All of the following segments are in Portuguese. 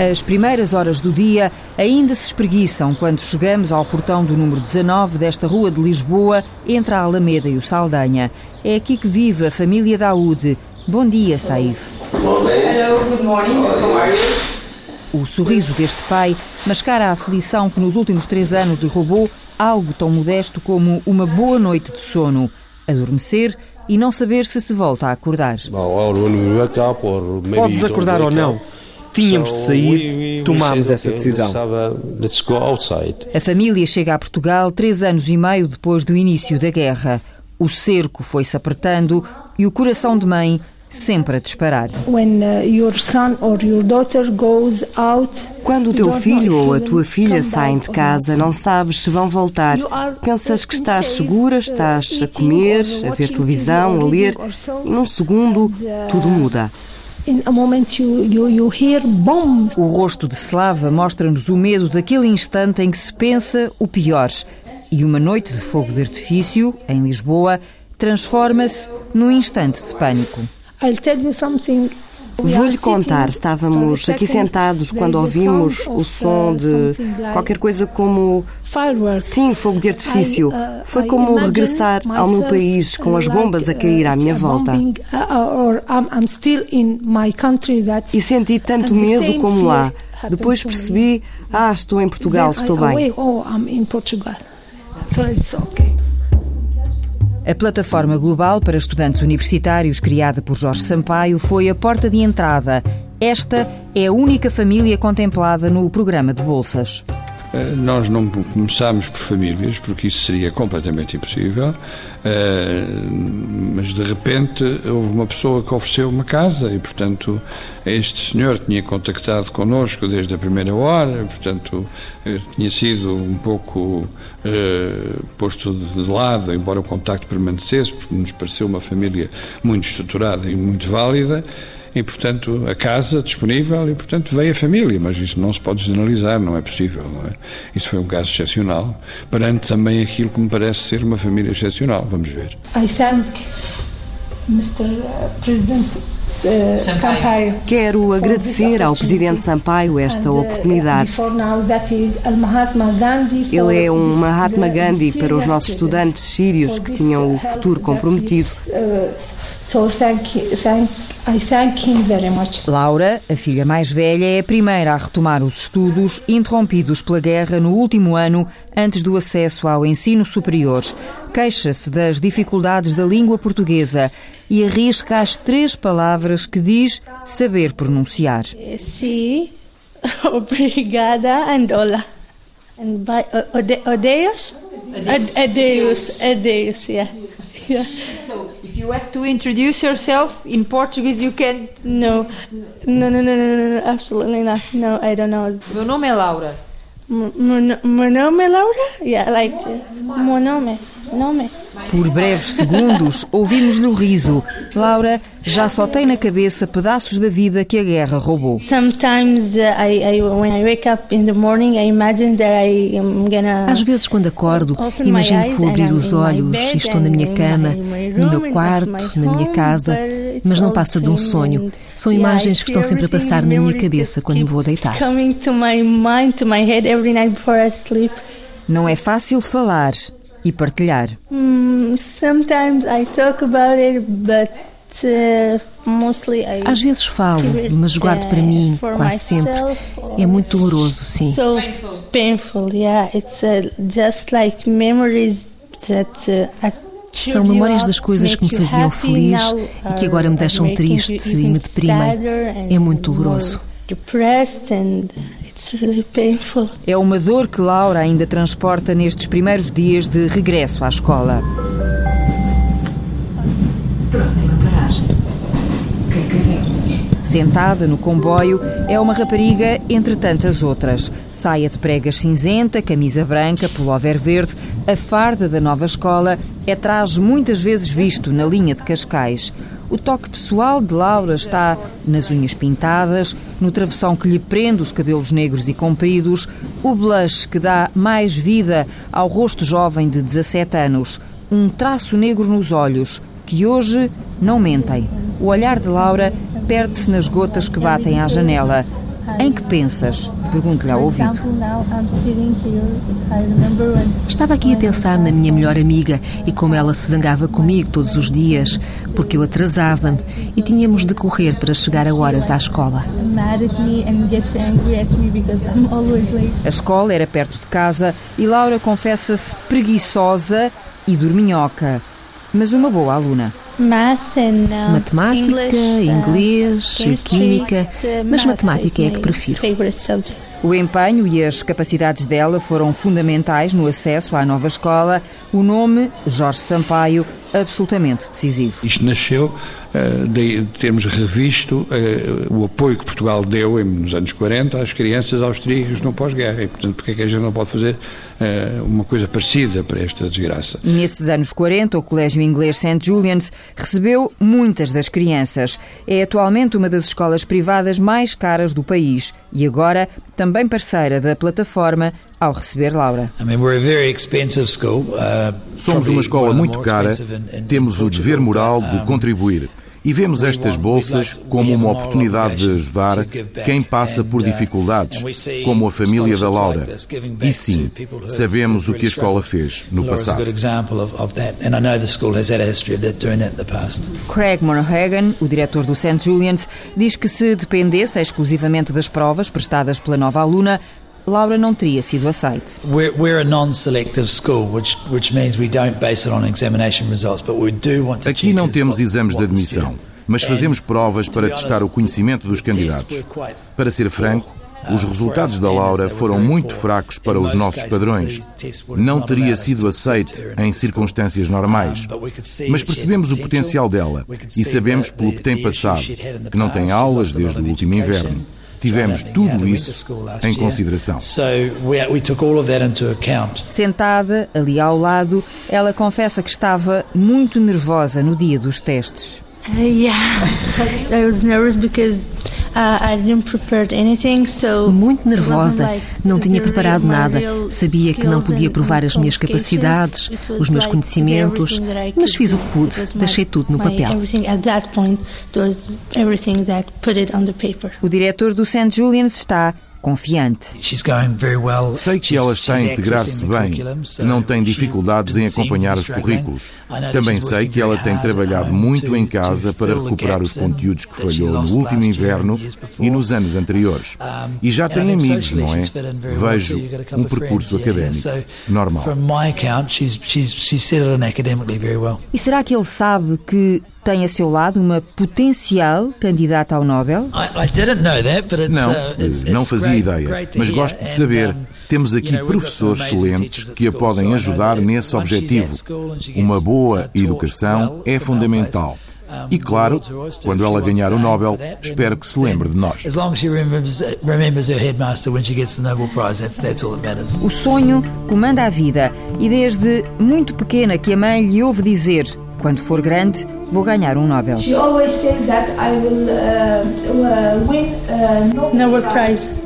As primeiras horas do dia ainda se espreguiçam quando chegamos ao portão do número 19 desta rua de Lisboa, entre a Alameda e o Saldanha. É aqui que vive a família Daúde. Bom dia, Saif. Hello, good morning. How are you? O sorriso deste pai mascara a aflição que nos últimos três anos lhe roubou algo tão modesto como uma boa noite de sono, adormecer e não saber se se volta a acordar. Podes acordar ou não. Tínhamos de sair, tomámos essa decisão. A família chega a Portugal três anos e meio depois do início da guerra. O cerco foi-se apertando e o coração de mãe sempre a disparar. Quando o teu filho ou a tua filha saem de casa, não sabes se vão voltar. Pensas que estás segura, estás a comer, a ver televisão, a ler, e num segundo tudo muda. O rosto de Slava mostra-nos o medo daquele instante em que se pensa o pior. E uma noite de fogo de artifício, em Lisboa, transforma-se num instante de pânico. Vou-lhe contar, estávamos aqui sentados quando ouvimos o som de qualquer coisa como. Sim, fogo de artifício. uh, Foi como regressar ao meu país com as bombas a cair à minha volta. E senti tanto medo como lá. Depois percebi, ah, estou em Portugal, estou bem. A plataforma global para estudantes universitários criada por Jorge Sampaio foi a porta de entrada. Esta é a única família contemplada no programa de bolsas. Eh, Nós não começámos por famílias, porque isso seria completamente impossível, eh, mas de repente houve uma pessoa que ofereceu uma casa e, portanto, este senhor tinha contactado connosco desde a primeira hora, portanto, eh, tinha sido um pouco posto de lado, embora o contacto permanecesse, porque nos pareceu uma família muito estruturada e muito válida. E, portanto, a casa disponível e, portanto, veio a família. Mas isso não se pode generalizar, não é possível, não é? Isso foi um caso excepcional, perante também aquilo que me parece ser uma família excepcional. Vamos ver. I thank Mr. President uh, Sampaio. Quero agradecer ao Presidente Sampaio esta uh, oportunidade. Ele é um Mahatma Gandhi para os nossos estudantes sírios que tinham o uh, futuro comprometido. he, uh, so thank, you- thank, I thank him very much. Laura, a filha mais velha, é a primeira a retomar os estudos interrompidos pela guerra no último ano antes do acesso ao ensino superior. Queixa-se das dificuldades da língua portuguesa e arrisca as três palavras que diz saber pronunciar. Sí, obrigada and hola. And by o- ode, odeos? Ad- Adeus, adeus, yeah. Yeah. So, if you have to introduce yourself in Portuguese, you can. No, no, no, no, no, no, absolutely not. No, I don't know. Meu nome é Laura. M- Meu nome é Laura? Yeah, like, meu nome, nome. Por breves segundos, ouvimos-lhe o riso. Laura já só tem na cabeça pedaços da vida que a guerra roubou. Sometimes I, I, when I wake up in the morning, I imagine that I am gonna. Às vezes, quando acordo, imagino que vou abrir os olhos e estou na minha cama, no meu quarto, na minha casa, mas não passa de um sonho. São imagens que estão sempre a passar na minha cabeça quando me vou deitar. Coming to my mind, to my head every night before I sleep. Não é fácil falar e partilhar. Mm, sometimes I talk about it, but uh. Às vezes falo, mas guardo para uh, mim, quase sempre. É muito doloroso, sim. So painful, yeah. It's uh, just like memories that are São memórias das coisas que me faziam feliz e que agora me deixam triste e me deprimem. É muito doloroso. Depressed and. É uma dor que Laura ainda transporta nestes primeiros dias de regresso à escola. Próxima paragem. Sentada no comboio, é uma rapariga entre tantas outras. Saia de pregas cinzenta, camisa branca, pullover verde, a farda da nova escola é traje muitas vezes visto na linha de Cascais. O toque pessoal de Laura está nas unhas pintadas, no travessão que lhe prende os cabelos negros e compridos, o blush que dá mais vida ao rosto jovem de 17 anos, um traço negro nos olhos, que hoje não mentem. O olhar de Laura perde-se nas gotas que batem à janela. Em que pensas? Pergunto-lhe ao ouvido. Estava aqui a pensar na minha melhor amiga e como ela se zangava comigo todos os dias, porque eu atrasava-me e tínhamos de correr para chegar a horas à escola. A escola era perto de casa e Laura confessa-se preguiçosa e dorminhoca, mas uma boa aluna. Matemática, inglês, química, mas matemática é a que prefiro. O empenho e as capacidades dela foram fundamentais no acesso à nova escola. O nome, Jorge Sampaio, absolutamente decisivo. Isto nasceu uh, de termos revisto uh, o apoio que Portugal deu nos anos 40 às crianças austríacas no pós-guerra. E, portanto, porque é que a gente não pode fazer uh, uma coisa parecida para esta desgraça? E nesses anos 40, o Colégio Inglês St. Julian's recebeu muitas das crianças. É atualmente uma das escolas privadas mais caras do país e agora também parceira da plataforma ao receber Laura. Uh, Somos uma escola muito cara, temos o dever moral de contribuir. E vemos estas bolsas como uma oportunidade de ajudar quem passa por dificuldades, como a família da Laura. E sim, sabemos o que a escola fez no passado. Craig Monaghan, o diretor do St. Julian's, diz que se dependesse exclusivamente das provas prestadas pela nova aluna, Laura não teria sido aceite. Aqui não temos exames de admissão, mas fazemos provas para testar o conhecimento dos candidatos. Para ser franco, os resultados da Laura foram muito fracos para os nossos padrões. Não teria sido aceite em circunstâncias normais. Mas percebemos o potencial dela e sabemos pelo que tem passado, que não tem aulas desde o último inverno. Tivemos tudo isso em consideração. Sentada ali ao lado, ela confessa que estava muito nervosa no dia dos testes. Uh, yeah, I was nervous because muito nervosa, não tinha preparado nada. Sabia que não podia provar as minhas capacidades, os meus conhecimentos, mas fiz o que pude, deixei tudo no papel. O diretor do St. Julian's está confiante. Sei que ela está a integrar-se bem, não tem dificuldades em acompanhar os currículos. Também sei que ela tem trabalhado muito em casa para recuperar os conteúdos que falhou no último inverno e nos anos anteriores. E já tem amigos, não é? Vejo um percurso académico normal. E será que ele sabe que tem a seu lado uma potencial candidata ao Nobel? Não, uh, não fazia ideia, mas gosto de saber. Temos aqui professores excelentes que a podem ajudar nesse objetivo. Uma boa educação é fundamental. E claro, quando ela ganhar o Nobel, espero que se lembre de nós. O sonho comanda a vida e desde muito pequena que a mãe lhe ouve dizer quando for grande, vou ganhar um Nobel. She always said that I will uh, uh, win uh, Nobel Prize. Uh,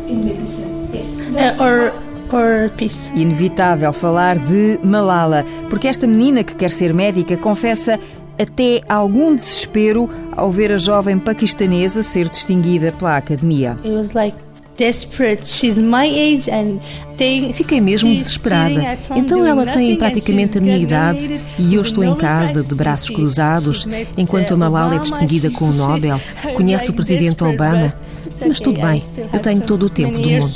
or or peace. Inevitável falar de Malala, porque esta menina que quer ser médica confessa até algum desespero ao ver a jovem paquistanesa ser distinguida pela academia. It was like Fiquei mesmo desesperada. Então ela tem praticamente a minha idade e eu estou em casa, de braços cruzados, enquanto a Malala é distinguida com o Nobel, conhece o presidente Obama. Mas tudo bem, eu tenho todo o tempo do mundo.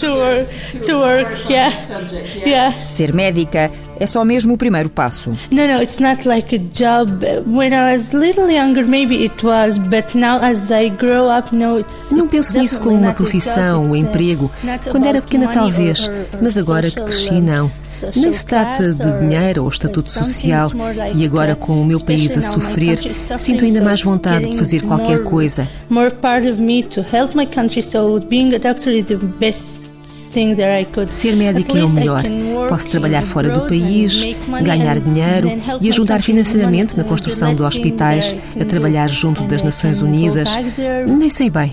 Ser médica é só mesmo o primeiro passo. No, no, it's not like a job. When I was little younger, maybe it was, but now as I grow up, no, it's. Não penso nisso como uma profissão, um emprego. Quando era pequena, talvez, mas agora que cresci, não. Nem se trata de dinheiro ou estatuto social, e agora com o meu país a sofrer, sinto ainda mais vontade de fazer qualquer coisa. More part of me to help my country, so being a doctor is the best Ser médica é o melhor. Posso trabalhar fora do país, ganhar dinheiro e ajudar financeiramente na construção de hospitais, a trabalhar junto das Nações Unidas. Nem sei bem.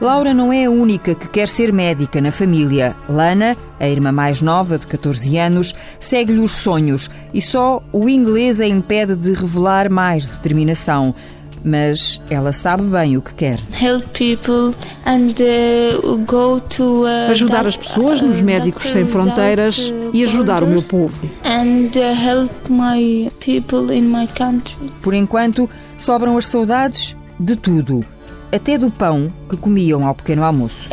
Laura não é a única que quer ser médica na família. Lana, a irmã mais nova, de 14 anos, segue-lhe os sonhos e só o inglês a impede de revelar mais determinação mas ela sabe bem o que quer. Uh, uh, ajudar as pessoas nos uh, Médicos Sem Fronteiras e ajudar o meu povo. Por enquanto, sobram as saudades de tudo até do pão que comiam ao pequeno almoço.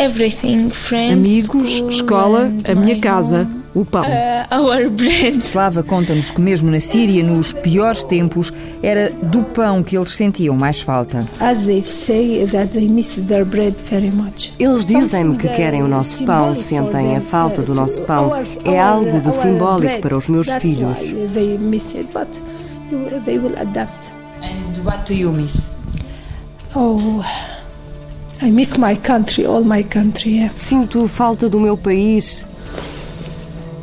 Amigos, escola, a minha casa, o pão. Uh, Slava conta-nos que mesmo na Síria, nos piores tempos, era do pão que eles sentiam mais falta. Eles dizem-me que querem o nosso pão, sentem a falta do nosso pão. É algo de simbólico para os meus filhos. And what do you miss? Oh, I miss my country, all my country. Yeah. Sinto falta do meu país.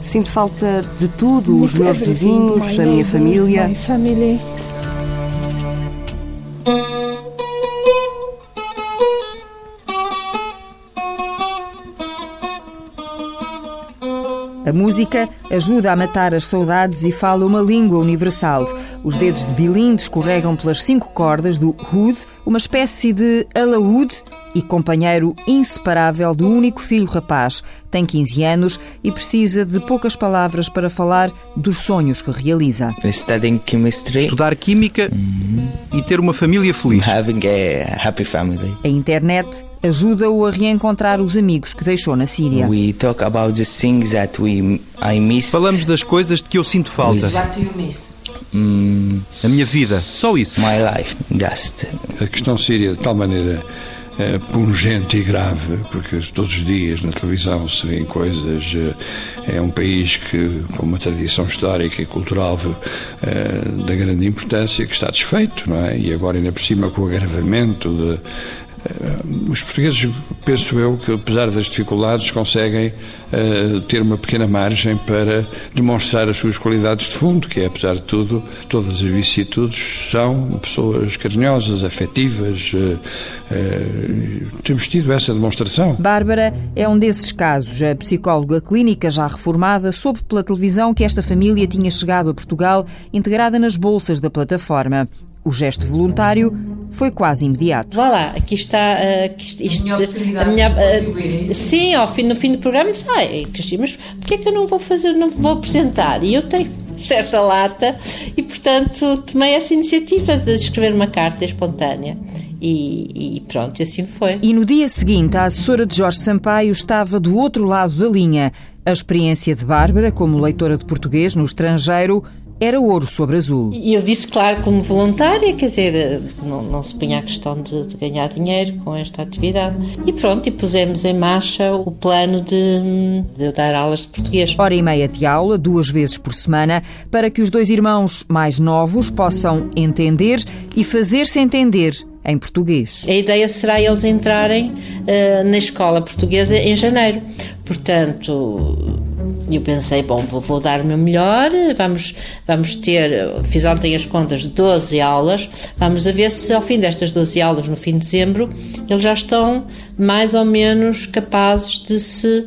Sinto falta de tudo, os meus vizinhos, a minha família. A música ajuda a matar as saudades e fala uma língua universal. Os dedos de Bilin escorregam pelas cinco cordas do Hood, uma espécie de alaúde e companheiro inseparável do único filho rapaz. Tem 15 anos e precisa de poucas palavras para falar dos sonhos que realiza. Estudar química e ter uma família feliz. A internet ajuda-o a reencontrar os amigos que deixou na Síria. Falamos das coisas de que eu sinto falta. Hum, a minha vida, só isso. My life, just. A questão síria de tal maneira é, pungente e grave, porque todos os dias na televisão se vêem coisas. É, é um país que, com uma tradição histórica e cultural é, da grande importância, que está desfeito, não é? E agora, ainda por cima, com o agravamento de eh, os portugueses, penso eu, que apesar das dificuldades, conseguem uh, ter uma pequena margem para demonstrar as suas qualidades de fundo, que é, apesar de tudo, todas as vicissitudes são pessoas carinhosas, afetivas. Uh, uh, temos tido essa demonstração. Bárbara é um desses casos. A psicóloga clínica já reformada soube pela televisão que esta família tinha chegado a Portugal integrada nas bolsas da plataforma. O gesto voluntário foi quase imediato. Vá lá, aqui está uh, isto, a minha, uh, sim, ao fim, no fim do programa sai, mas porquê é que eu não vou fazer, não vou apresentar? E eu tenho certa lata e portanto tomei essa iniciativa de escrever uma carta espontânea. E, e, pronto, assim foi. E no dia seguinte, a assessora de Jorge Sampaio estava do outro lado da linha. A experiência de Bárbara, como leitora de português no estrangeiro, era ouro sobre azul. E eu disse, claro, como voluntária, quer dizer, não, não se punha a questão de, de, ganhar dinheiro com esta atividade. E pronto, e pusemos em marcha o plano de, de dar aulas de português. Hora e meia de aula, duas vezes por semana, para que os dois irmãos mais novos possam entender e fazer-se entender em português. A ideia será eles entrarem uh, na escola portuguesa em janeiro. Portanto, eu pensei, bom, vou, vou, dar o meu melhor, vamos, vamos ter, fiz ontem as contas, de 12 aulas, vamos a ver se ao fim destas 12 aulas, no fim de dezembro, eles já estão mais ou menos capazes de se,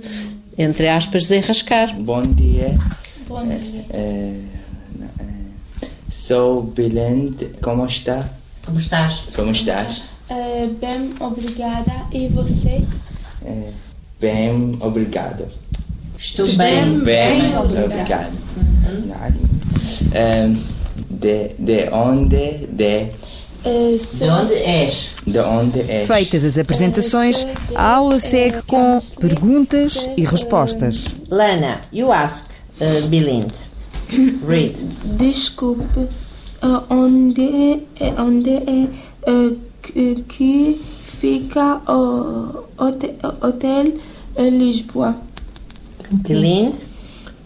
entre aspas, desenrascar. Bom dia. Bom dia. Uh, uh, sou Belende, como está? Como estás? Como estás? Uh, bem, obrigada. E você? bem, obrigado. Estou bem, bem, bem obrigado. Uhum. de, de onde de de onde és? De onde és? Feitas as apresentações, a aula segue com perguntas e respostas. Lana, you ask uh, Bilind. Read. Desculpe, onde é, onde é uh, que fica o hotel, hotel Lisboa? Que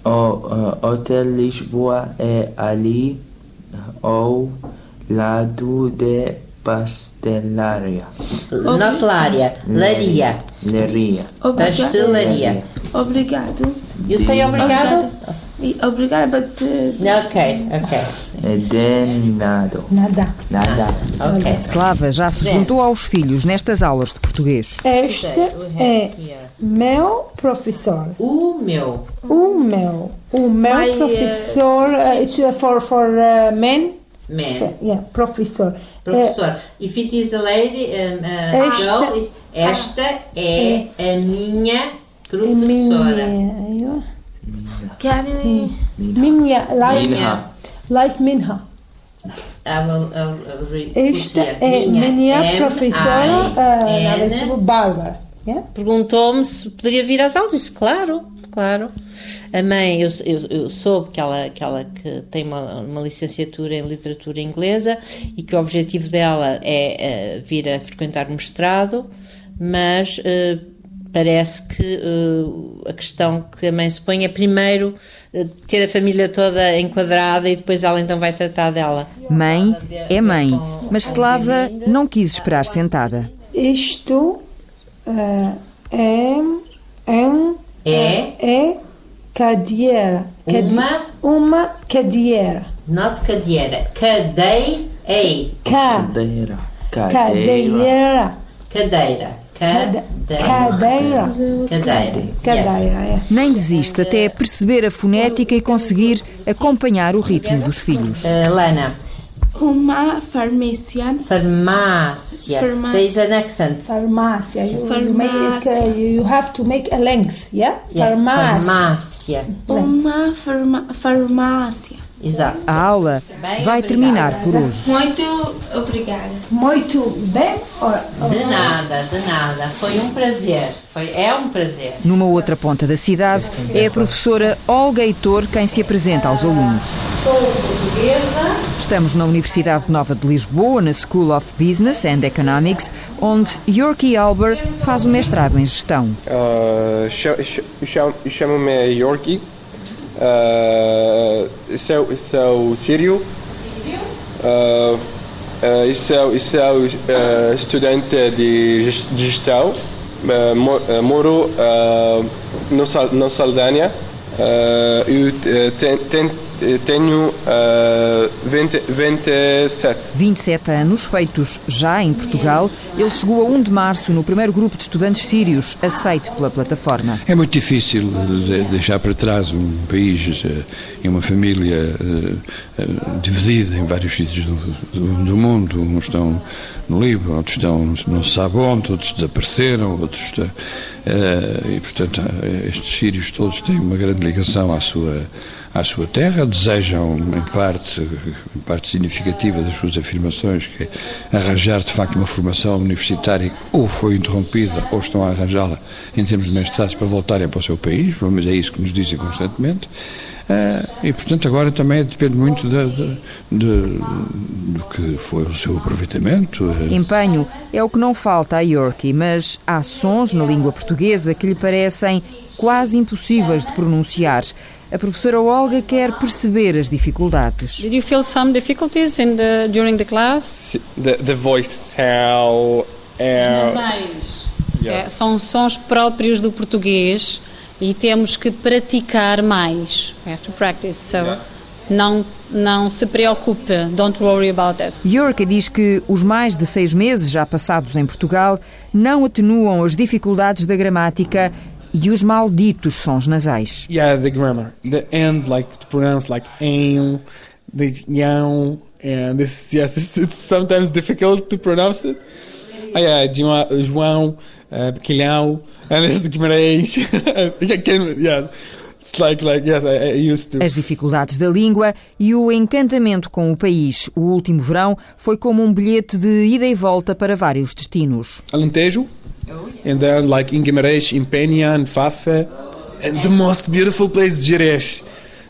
O uh, Hotel Lisboa é ali ao lado de pastelaria. Notelaria. Laria. Laria. Pastelaria. Obrigado. Eu sei obrigado? Obrigada, but... Uh, ok, ok. De nada. Nada. Nada. Ah, ok. Slava já se juntou aos filhos nestas aulas de português. Este é meu professor. O meu. O meu. O meu My, uh, professor. Uh, it's uh, for, for uh, men. Man. Yeah, professor. Professor, if it is a lady, um, uh, Esta- girl, esta é a minha professora. Minha. Minha. Like, Minha. like Minha. I will, I will read Esta é minha M, professora. Uh, tipo Bárbara. Yeah? Perguntou-me se poderia vir às aulas. Disse, claro, claro. A mãe, eu, eu, eu soube que ela, que ela que tem uma, uma licenciatura em literatura inglesa e que o objetivo dela é eh, vir a frequentar o mestrado, mas eh, parece que eh, a questão que a mãe se põe é primeiro eh, ter a família toda enquadrada e depois ela então vai tratar dela. Mãe é mãe, mas Slava não quis esperar sentada. Isto uh, é, é, um- É é cadeira. Cade- Uma? Uma cadeira. not cadeira, cadeira, Ca, Cadeira. cadeira. cadeira, Cade- cadeira, Cadeira. cadeira, Cadeira, é. Nem desiste até perceber a fonética e conseguir acompanhar o ritmo dos filhos. Uh, Lana, Uma farmácia. farmácia. There is an accent. Farmácia. You, Farmácia. make uh, you have to make a length, yeah? Yeah, Farmácia. farmácia. Uma farma- farmácia. Exato. A aula vai terminar por hoje. Muito obrigada. Muito bem. De nada, de nada. Foi um prazer. Foi, é um prazer. Numa outra ponta da cidade, é a professora Olga Heitor quem se apresenta aos alunos. Sou portuguesa. Estamos na Universidade Nova de Lisboa, na School of Business and Economics, onde Yorkie Alber faz o mestrado em gestão. Uh, cha- cha- cha- Chamo-me Yorkie. Uh, sou, sou sírio. Uh, uh, sou, sou uh, estudante de ges- de gestão. Uh, mo- uh, moro uh, no, no Saldanha. Uh, eu uh, ten- ten- tenho uh, 20, 27. 27 anos, feitos já em Portugal, ele chegou a 1 de março no primeiro grupo de estudantes sírios aceito pela plataforma. É muito difícil de- deixar para trás um país eh, e uma família eh, eh, dividida em vários sítios do, do- do mundo. Uns estão no Líbano, outros estão não se sabe onde, outros desapareceram, outros. estão- eh, e, portanto, eh, estes sírios todos têm uma grande ligação à sua, à sua terra, desejam, em parte, em parte significativa das suas afirmações, que é arranjar de facto uma formação universitária ou foi interrompida ou estão a arranjá-la em termos de mestrados para voltarem para o seu país, pelo menos é isso que nos dizem constantemente. Eh, e, portanto, agora também depende muito da- da- de- do que foi o seu aproveitamento. eh, Empenho é o que não falta a Yorkie, mas há sons na língua portuguesa que lhe parecem quase impossíveis de pronunciar. A professora Olga quer perceber as dificuldades. Did you feel some difficulties in the during the class? The, the voice sound. Uh, Nasais. É, são sons próprios do português e temos que praticar mais. We have to practice. So não não se preocupe. Don't worry about it. Yorka diz que os mais de seis meses já passados em Portugal não atenuam as dificuldades da gramática e os malditos sons nasais. Yeah, the grammar. The end, like to pronounce like aim, the young, and this yes, it's, it's sometimes difficult to pronounce it. Ah, yeah, João, João uh, Quilhão, Guimarães. Yeah, like like yes, I, I used to. As dificuldades da língua e o encantamento com o país. O último verão foi como um bilhete de ida e volta para vários destinos. Alentejo, and then like in Guimarães, in Penha, and Fafa, and the most beautiful place, Jerez.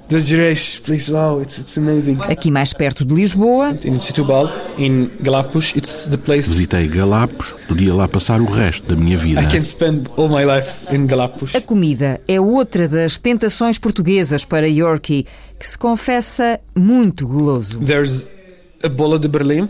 The Jerez place, wow, it's it's amazing. Aqui mais perto de Lisboa, In Setúbal, in Galapagos, it's the place Visitei Galapos, podia lá passar o resto da minha vida. I can spend all my life in Galapos. a comida é outra das tentações portuguesas para Yorkie, que se confessa muito guloso. There's a bola de Berlim.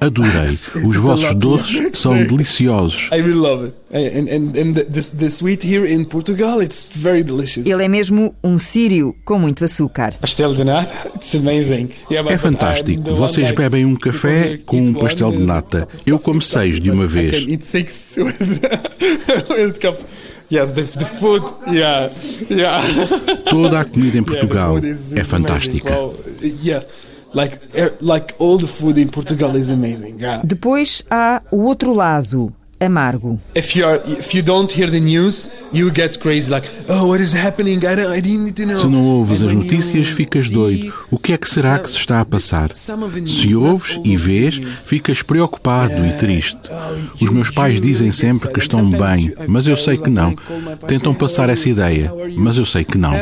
Adorei. Os vossos doces são deliciosos. I really love it. And, and, and the, the sweet here in Portugal, it's very delicious. Ele é mesmo um sírio com muito açúcar. Pastel de nata, it's amazing. Yeah, é fantástico. Vocês bebem um café com um pastel de nata. Eu como seis de uma vez. I can eat six with cup. Yes, the, the food, yeah, yeah. Toda a comida em Portugal é fantástica. Depois há o outro lado, amargo. If you are, if you don't hear the news, you get crazy like, oh, what is happening? I, don't, I didn't need to know. Se não ouves as notícias, ficas doido. O que é que será que se está a passar? Se ouves e vês, ficas preocupado e triste. Os meus pais dizem sempre que estão bem, mas eu sei que não. Tentam passar essa ideia, mas eu sei que não.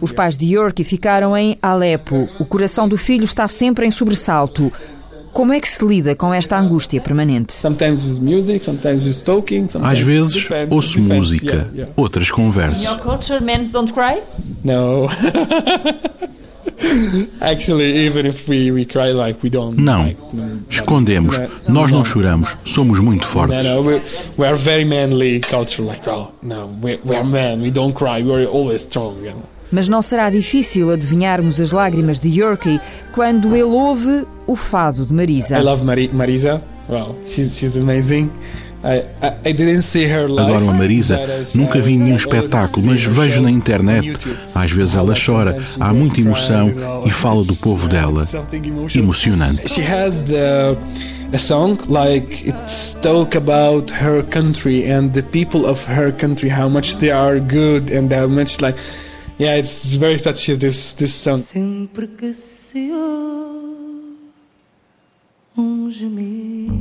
Os pais de Yorkie ficaram em Alepo. O coração do filho está sempre em sobressalto. Como é que se lida com esta angústia permanente? Às vezes ouço música, outras conversas. In your culture, men don't cry? No. Actually, even if we, we cry like we don't. Não. Escondemos. Nós não choramos. Somos muito fortes. We, are very manly culture. Like, oh, no, we, we are men. We don't cry. We are always strong. Mas não será difícil adivinharmos as lágrimas de Yorkie quando ele ouve o fado de Marisa. I love Mari Marisa. Wow, she's, she's amazing. Adoro a Marisa. Nunca vi nenhum espetáculo, mas vejo na internet. Às vezes ela chora, há muita emoção e fala do povo dela. Emocionante. She has the a song like it's talk about her country and the people of her country, how much they are good and how much like yeah, it's very touchy this this song. Sempre que se um gemido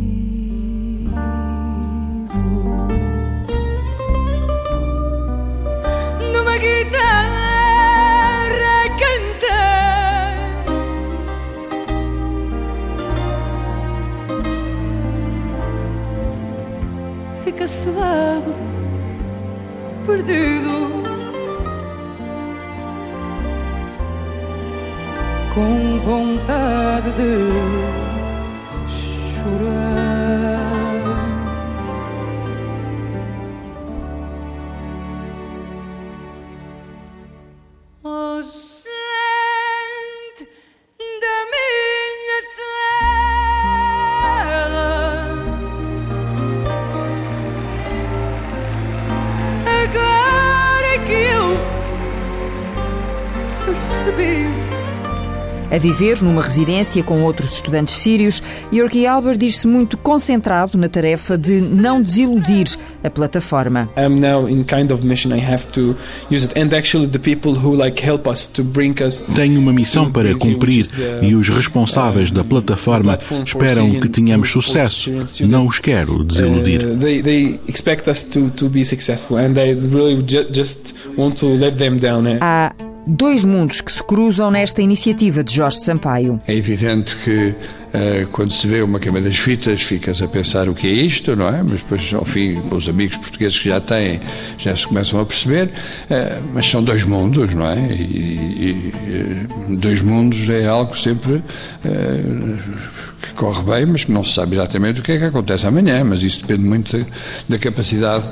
fica-se vago, perdido, vontade de chorar. Viver numa residência com outros estudantes sírios, Yorkie Albert diz-se muito concentrado na tarefa de não desiludir a plataforma. I'm now in kind of mission I have to use it and actually the people who like help us to bring us Tenho uma missão para cumprir e os responsáveis da plataforma esperam que tenhamos sucesso. Não os quero desiludir. Uh, they, they expect us to, to be successful and I really ju just want to let them down. eh? Há dois mundos que se cruzam nesta iniciativa de Jorge Sampaio. É evidente que eh, quando se vê uma queima das fitas ficas a pensar o que é isto, não é? Mas depois, ao fim, com os amigos portugueses que já têm, já se começam a perceber. eh, mas são dois mundos, não é? E, e- e, dois mundos é algo sempre eh, que corre bem, mas que não se sabe exatamente o que é que acontece amanhã. Mas isso depende muito da, da capacidade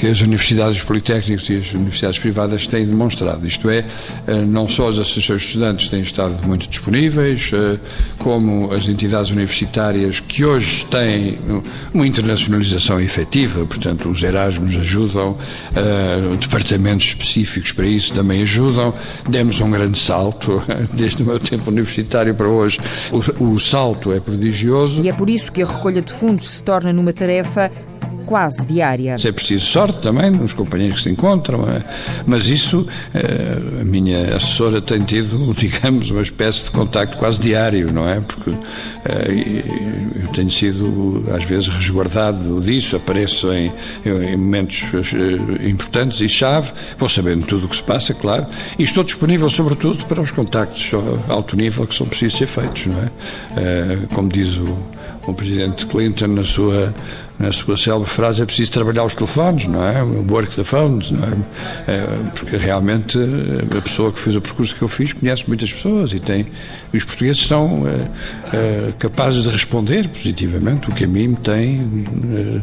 que as universidades, os politécnicos e as universidades privadas têm demonstrado. Isto é, eh, não só as associações de estudantes têm estado muito disponíveis, eh, como as entidades universitárias que hoje têm uma internacionalização efetiva, portanto, os Erasmus ajudam, eh, departamentos específicos para isso também ajudam. Demos um grande salto, desde o meu tempo universitário para hoje. O, o salto é E é por isso que a recolha de fundos se torna numa tarefa quase diária. É preciso sorte também nos companheiros que se encontram, eh, mas isso eh, a minha assessora tem tido, digamos, uma espécie de contacto quase diário, não é? Porque eh, eu tenho sido às vezes resguardado disso, apareço em, em momentos importantes e chave, vou sabendo tudo o que se passa, claro, e estou disponível sobretudo para os contactos alto nível que são precisos ser feitos, não é? Como diz o, o presidente Clinton na sua na sua célebre frase, é preciso trabalhar os telefones, não é? Work the phones, não é? é? Porque realmente a pessoa que fez o percurso que eu fiz conhece muitas pessoas e tem. E os portugueses são é, é, capazes de responder positivamente, o que a mim me tem.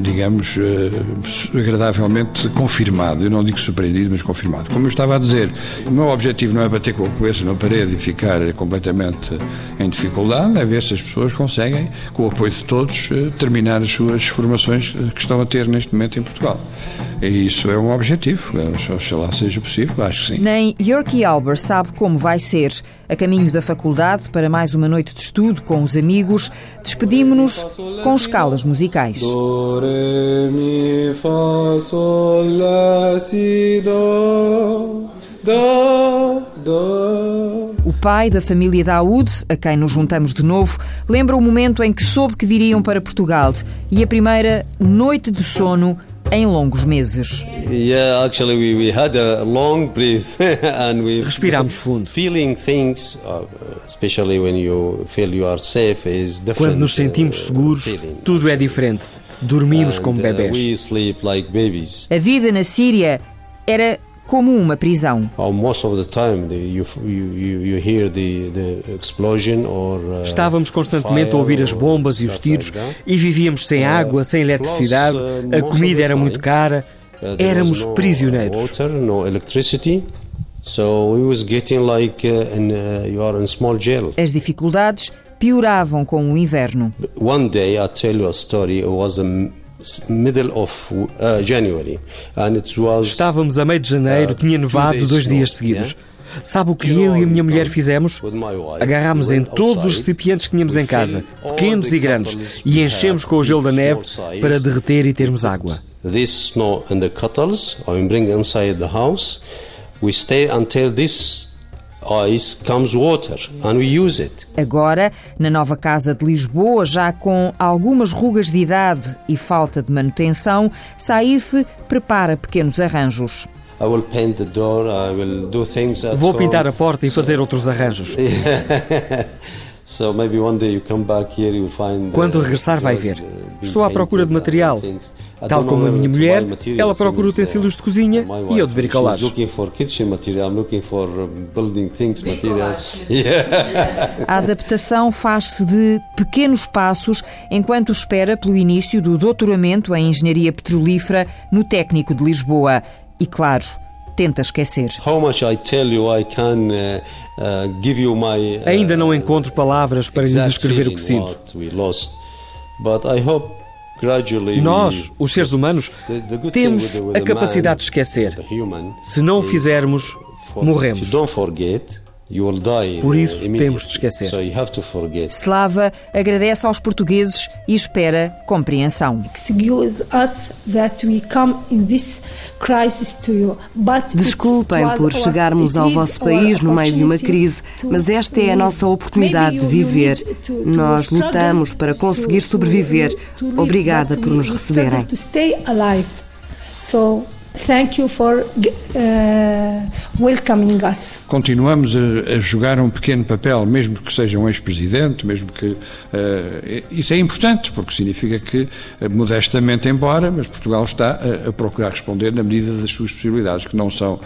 Digamos, eh, agradavelmente confirmado. Eu não digo surpreendido, mas confirmado. Como eu estava a dizer, o meu objetivo não é bater com a cabeça na parede e ficar completamente em dificuldade, é ver se as pessoas conseguem, com o apoio de todos, eh, terminar as suas formações que estão a ter neste momento em Portugal. E isso é um objetivo, oxalá seja possível, acho que sim. Nem Yorkie Albert sabe como vai ser. A caminho da faculdade, para mais uma noite de estudo com os amigos, despedimos-nos com escalas musicais. Do, re, mi, fa, sol, la, si, do, do, do. O pai da família Daoud, a quem nos juntamos de novo, lembra o momento em que soube que viriam para Portugal e a primeira noite de sono em longos meses. Respirámos fundo. Quando nos sentimos seguros, tudo é diferente. Dormimos como uh, bebés. A vida na Síria era como uma prisão. Estávamos constantemente a ouvir as bombas e os tiros e vivíamos sem uh, água, sem eletricidade, uh, a comida era muito cara, uh, éramos prisioneiros. As dificuldades pioravam com o inverno. One day I tell you a story. Uh, Estávamos a meio de janeiro, uh, tinha nevado dois dias seguidos. Sabe o que eu e a minha mulher fizemos? Agarrámos em todos os recipientes que tínhamos em casa, pequenos e grandes, e enchemos com o gelo da neve para derreter e termos água. This snow and the kettles, I bring inside the house. We stay until this ice comes water and we use it. Agora, na nova casa de Lisboa, já com algumas rugas de idade e falta de manutenção, Saif prepara pequenos arranjos. Vou pintar a porta e fazer outros arranjos. Quando regressar, vai ver. Uh, Estou à procura de material. Tal como a minha mulher, ela procura utensílios de cozinha e eu de bricolagem. A adaptação faz-se de pequenos passos enquanto espera pelo início do doutoramento em Engenharia Petrolífera no Técnico de Lisboa. E claro, tenta esquecer. Uh, uh, Ainda não encontro palavras para lhe descrever o que sinto. Nós, os seres humanos, temos a capacidade de esquecer. Se não o fizermos, morremos. Por isso temos de esquecer. Slava agradece aos portugueses e espera compreensão. Desculpem por chegarmos ao vosso país no meio de uma crise, mas esta é a nossa oportunidade de viver. Nós lutamos para conseguir sobreviver. Obrigada por nos receberem. Thank you for uh, welcoming us. Continuamos a, a, jogar um pequeno papel, mesmo que seja um ex-presidente, mesmo que uh, isso é importante porque significa que uh, modestamente embora, mas Portugal está a, a, procurar responder na medida das suas possibilidades, que não são uh,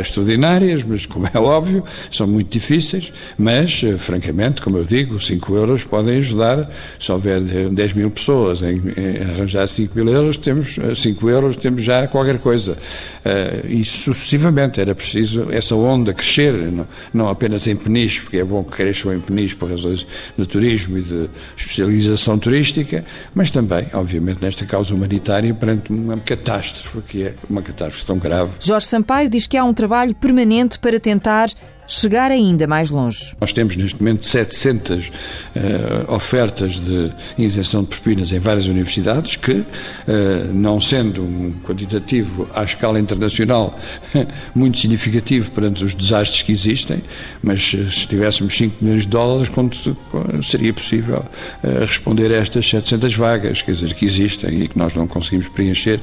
extraordinárias, mas como é óbvio, são muito difíceis, mas francamente, como eu digo, 5 euros podem ajudar. Se houver 10 mil pessoas em, em arranjar 5 mil euros, temos 5 euros, temos já qualquer coisa Uh, e sucessivamente era preciso essa onda crescer, não, apenas em Peniche, porque é bom que cresçam em Peniche por razões de turismo e de especialização turística, mas também, obviamente, nesta causa humanitária perante uma catástrofe, que é uma catástrofe tão grave. Jorge Sampaio diz que há um trabalho permanente para tentar chegar ainda mais longe. Nós temos neste momento 700 uh, ofertas de isenção de propinas em várias universidades que, uh, não sendo um quantitativo à escala internacional muito significativo perante os desastres que existem, mas eh, se tivéssemos 5 milhões de dólares, seria possível uh, responder a estas 700 vagas, quer dizer, que existem e que nós não conseguimos preencher.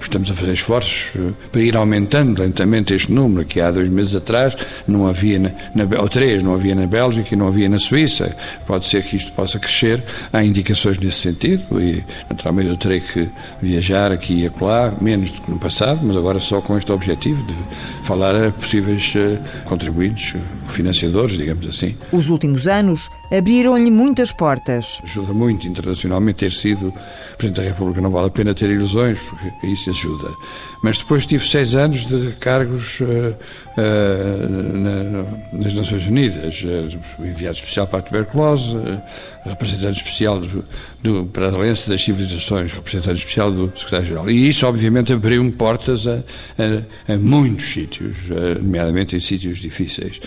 estamos a fazer esforços para ir aumentando lentamente este número, que há dois meses atrás lugares, não havia na, na, ou três, não havia na Bélgica e não havia na Suíça. Pode ser que isto possa crescer. Há indicações nesse sentido e, naturalmente, eu terei que viajar aqui e acolá, menos do que no passado, mas agora só com este objetivo de falar a possíveis uh, contribuintes, financiadores, digamos assim. Os últimos anos abriram-lhe muitas portas. Ajuda muito internacionalmente ter sido Presidente da República. Não vale a pena ter ilusões, porque isso ajuda. Mas depois tive seis anos de cargos na, nas Nações Unidas, uh, enviado especial para a tuberculose, representante especial do, do, para a Aliança das Civilizações, representante especial do Secretário-Geral. E isso, obviamente, abriu-me portas a, a, a, muitos sítios, nomeadamente em sítios difíceis.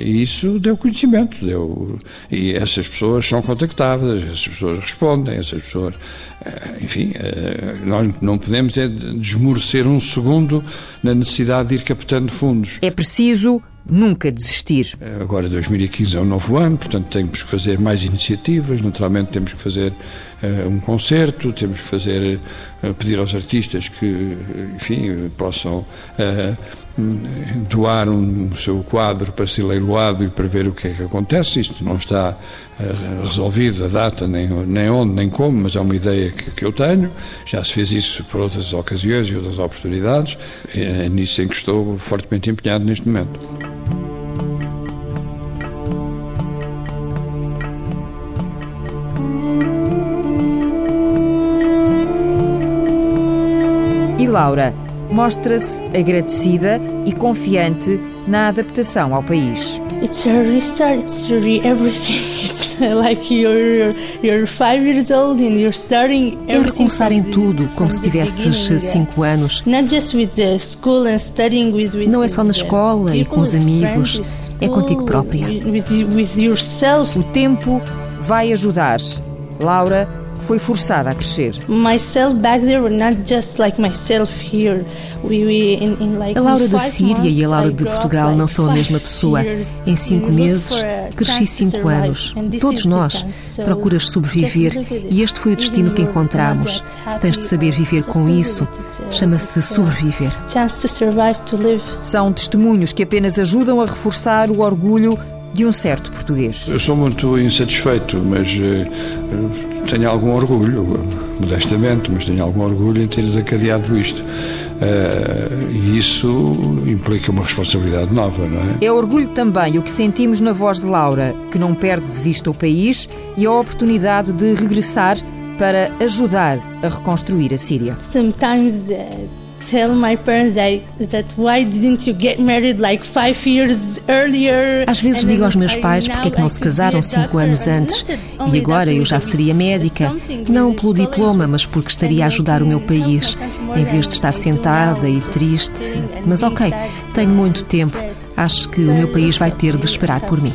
E isso deu conhecimento, deu, e essas pessoas são contactáveis, essas pessoas respondem, essas pessoas eh, enfim, eh, nós não podemos é desmorecer um segundo na necessidade de ir captando fundos. É preciso nunca desistir. Eh, agora 2015 é um novo ano, portanto temos que fazer mais iniciativas, naturalmente temos que fazer uh, um concerto, temos que fazer uh, pedir aos artistas que, enfim, possam uh, doar um, seu quadro para ser leiloado e para ver o que é que acontece. Isto não está uh, resolvido, a data, nem, nem onde, nem como, mas é uma ideia que, que eu tenho. Já se fez isso por outras ocasiões e outras oportunidades. É nisso em que estou fortemente empenhado neste momento. E Laura, mostra-se agradecida e confiante na adaptação ao país. It's a restart, it's re everything. It's like you're, you're five years old and you're starting É recomeçar em tudo, como se tivesses cinco anos. Not just with the school and studying with, with Não é só na escola e com os amigos, é contigo própria. With, with yourself. O tempo vai ajudar. Laura foi forçada a crescer. A Laura da Síria e a Laura de Portugal não são a mesma pessoa. Em cinco meses, cresci cinco anos. Todos nós procuras sobreviver e este foi o destino que encontramos. Tens de saber viver com isso. Chama-se sobreviver. São testemunhos que apenas ajudam a reforçar o orgulho de um certo português. Eu sou muito insatisfeito, mas uh, tenho algum orgulho, modestamente, mas tenho algum orgulho em ter desacadeado isto. Uh, e isso implica uma responsabilidade nova, não é? É orgulho também o que sentimos na voz de Laura, que não perde de vista o país e a oportunidade de regressar para ajudar a reconstruir a Síria. Sometimes, uh tell my parents that, that why didn't you get married like five years earlier? Às vezes digo aos meus pais porque é que não se casaram cinco anos antes e agora eu já seria médica, não pelo diploma, mas porque estaria a ajudar o meu país, em vez de estar sentada e triste. Mas ok, tenho muito tempo. Acho que o meu país vai ter de esperar por mim.